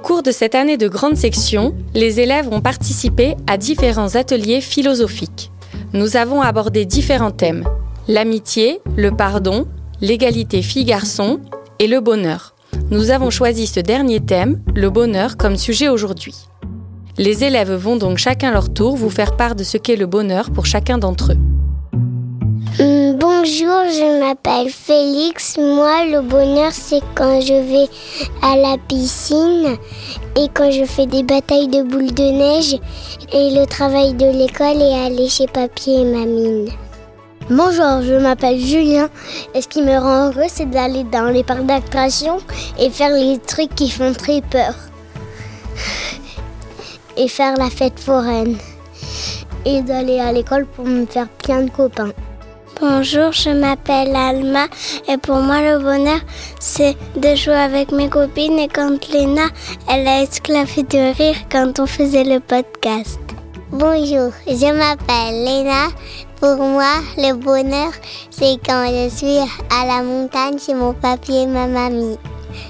cours de cette année de grande section, les élèves ont participé à différents ateliers philosophiques. Nous avons abordé différents thèmes l'amitié, le pardon, l'égalité filles-garçons et le bonheur. Nous avons choisi ce dernier thème, le bonheur, comme sujet aujourd'hui. Les élèves vont donc chacun leur tour vous faire part de ce qu'est le bonheur pour chacun d'entre eux. Bonjour, je m'appelle Félix. Moi, le bonheur, c'est quand je vais à la piscine et quand je fais des batailles de boules de neige et le travail de l'école et aller chez papier et mamine. Bonjour, je m'appelle Julien et ce qui me rend heureux, c'est d'aller dans les parcs d'attractions et faire les trucs qui font très peur. Et faire la fête foraine. Et d'aller à l'école pour me faire plein de copains. Bonjour, je m'appelle Alma et pour moi le bonheur c'est de jouer avec mes copines et quand Léna elle a esclavé de rire quand on faisait le podcast. Bonjour, je m'appelle Léna. Pour moi, le bonheur, c'est quand je suis à la montagne chez mon papier et ma mamie.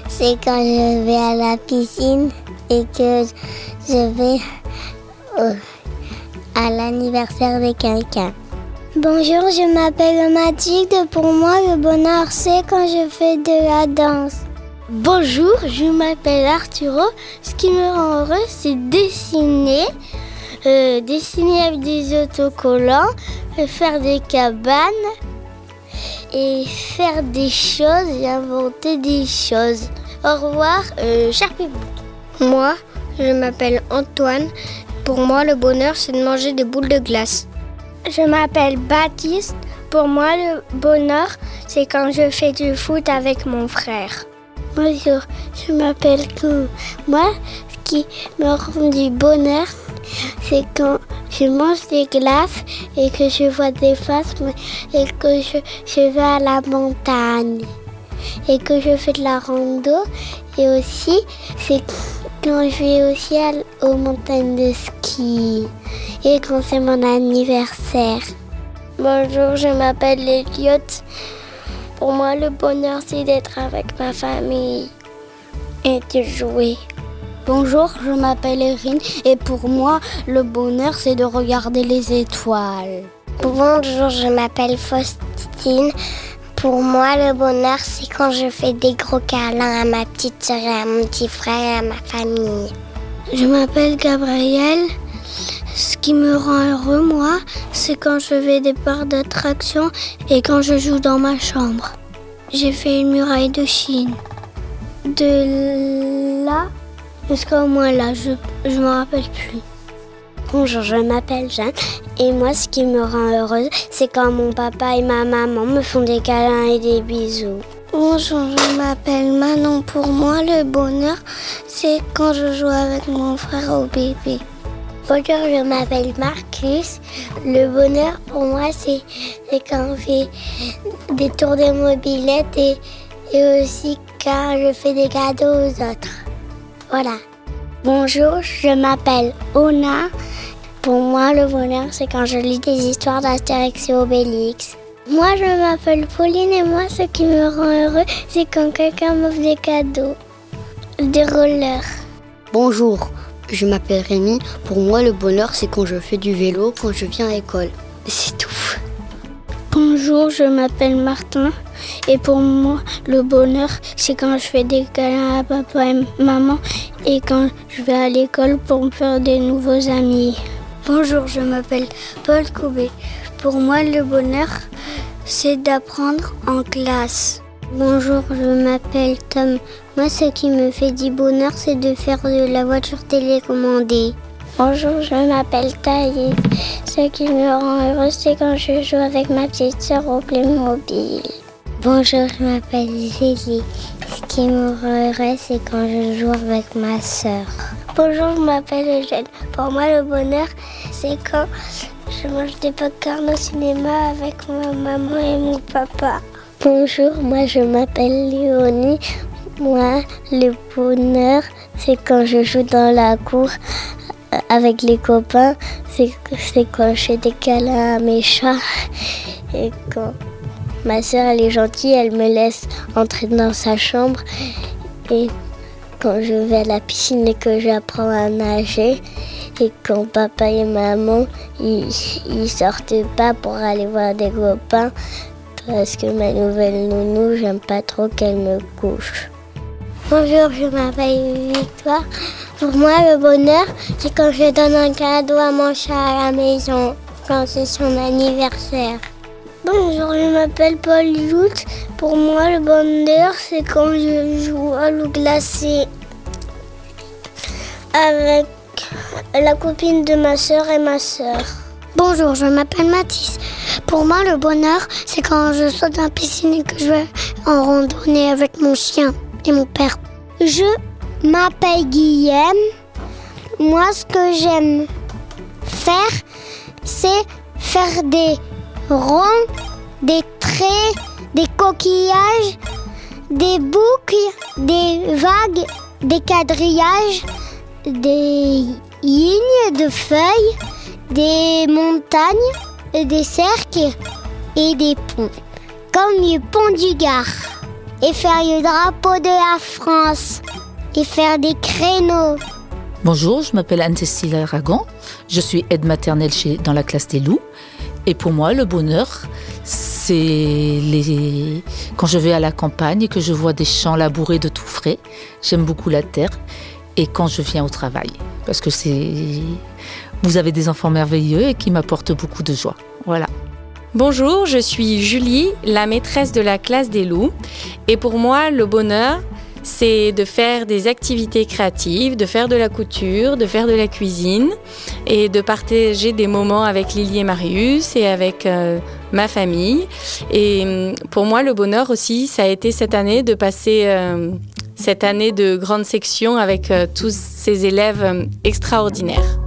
C'est quand je vais à la piscine et que je vais à l'anniversaire de quelqu'un. Bonjour, je m'appelle Mathilde. Pour moi, le bonheur, c'est quand je fais de la danse. Bonjour, je m'appelle Arturo. Ce qui me rend heureux, c'est dessiner, euh, dessiner avec des autocollants, faire des cabanes et faire des choses et inventer des choses. Au revoir, euh, cher public. Moi, je m'appelle Antoine. Pour moi, le bonheur, c'est de manger des boules de glace. Je m'appelle Baptiste. Pour moi, le bonheur, c'est quand je fais du foot avec mon frère. Bonjour, je m'appelle Kou. Moi, ce qui me rend du bonheur, c'est quand je mange des glaces et que je vois des faces et que je, je vais à la montagne et que je fais de la rando. Et aussi, c'est quand je vais aussi aux montagnes de ski et quand c'est mon anniversaire. Bonjour, je m'appelle Elliot. Pour moi, le bonheur, c'est d'être avec ma famille et de jouer. Bonjour, je m'appelle Erin et pour moi, le bonheur, c'est de regarder les étoiles. Bonjour, je m'appelle Faustine. Pour moi, le bonheur, c'est quand je fais des gros câlins à ma petite soeur à mon petit frère à ma famille. Je m'appelle Gabriel. Ce qui me rend heureux, moi, c'est quand je vais des parcs d'attractions et quand je joue dans ma chambre. J'ai fait une muraille de Chine. De là jusqu'au moins là, je ne me rappelle plus. Bonjour, je m'appelle Jeanne et moi ce qui me rend heureuse, c'est quand mon papa et ma maman me font des câlins et des bisous. Bonjour, je m'appelle Manon. Pour moi, le bonheur, c'est quand je joue avec mon frère au bébé. Bonjour, je m'appelle Marcus. Le bonheur pour moi, c'est quand on fait des tours de mobilette et, et aussi quand je fais des cadeaux aux autres. Voilà. Bonjour, je m'appelle Ona. Pour moi, le bonheur, c'est quand je lis des histoires d'Astérix et Obélix. Moi, je m'appelle Pauline et moi, ce qui me rend heureux, c'est quand quelqu'un m'offre des cadeaux, des rollers. Bonjour, je m'appelle Rémi. Pour moi, le bonheur, c'est quand je fais du vélo, quand je viens à l'école. C'est tout. Bonjour, je m'appelle Martin. Et pour moi, le bonheur, c'est quand je fais des câlins à papa et maman et quand je vais à l'école pour me faire des nouveaux amis. Bonjour, je m'appelle Paul Coubet. Pour moi, le bonheur, c'est d'apprendre en classe. Bonjour, je m'appelle Tom. Moi, ce qui me fait du bonheur, c'est de faire de la voiture télécommandée. Bonjour, je m'appelle Thaïs. Ce qui me rend heureuse, c'est quand je joue avec ma petite soeur au Playmobil. Bonjour, je m'appelle Zélie. Ce qui me rend heureuse, c'est quand je joue avec ma soeur. Bonjour, je m'appelle Eugène. Pour moi, le bonheur, c'est quand je mange des popcorn au cinéma avec ma maman et mon papa. Bonjour, moi je m'appelle Léonie. Moi, le bonheur, c'est quand je joue dans la cour avec les copains. C'est quand je fais des câlins à mes chats. Et quand ma soeur, elle est gentille, elle me laisse entrer dans sa chambre. Et quand je vais à la piscine et que j'apprends à nager. Et quand papa et maman, ils, ils sortaient pas pour aller voir des copains. Parce que ma nouvelle nounou, j'aime pas trop qu'elle me couche. Bonjour, je m'appelle Victoire. Pour moi, le bonheur, c'est quand je donne un cadeau à mon chat à la maison, quand c'est son anniversaire. Bonjour, je m'appelle Paul Jout. Pour moi, le bonheur, c'est quand je joue à l'eau glacée avec la copine de ma soeur et ma soeur. Bonjour, je m'appelle Mathis. Pour moi, le bonheur, c'est quand je saute dans piscine et que je vais en randonnée avec mon chien et mon père. Je m'appelle Guillaume. Moi, ce que j'aime faire, c'est faire des ronds, des traits, des coquillages, des boucles, des vagues, des quadrillages, des lignes de feuilles, des montagnes, des cercles et des ponts, comme le pont du Gard, et faire le drapeau de la France, et faire des créneaux. Bonjour, je m'appelle Anne-Cécile Aragon, je suis aide maternelle dans la classe des loups, et pour moi, le bonheur, c'est les... quand je vais à la campagne et que je vois des champs labourés de tout frais. J'aime beaucoup la terre. Et quand je viens au travail, parce que c'est, vous avez des enfants merveilleux et qui m'apportent beaucoup de joie. Voilà. Bonjour, je suis Julie, la maîtresse de la classe des loups. Et pour moi, le bonheur, c'est de faire des activités créatives, de faire de la couture, de faire de la cuisine et de partager des moments avec Lily et Marius et avec euh, ma famille. Et hum, pour moi, le bonheur aussi, ça a été cette année de passer euh, cette année de grande section avec euh, tous ces élèves extraordinaires.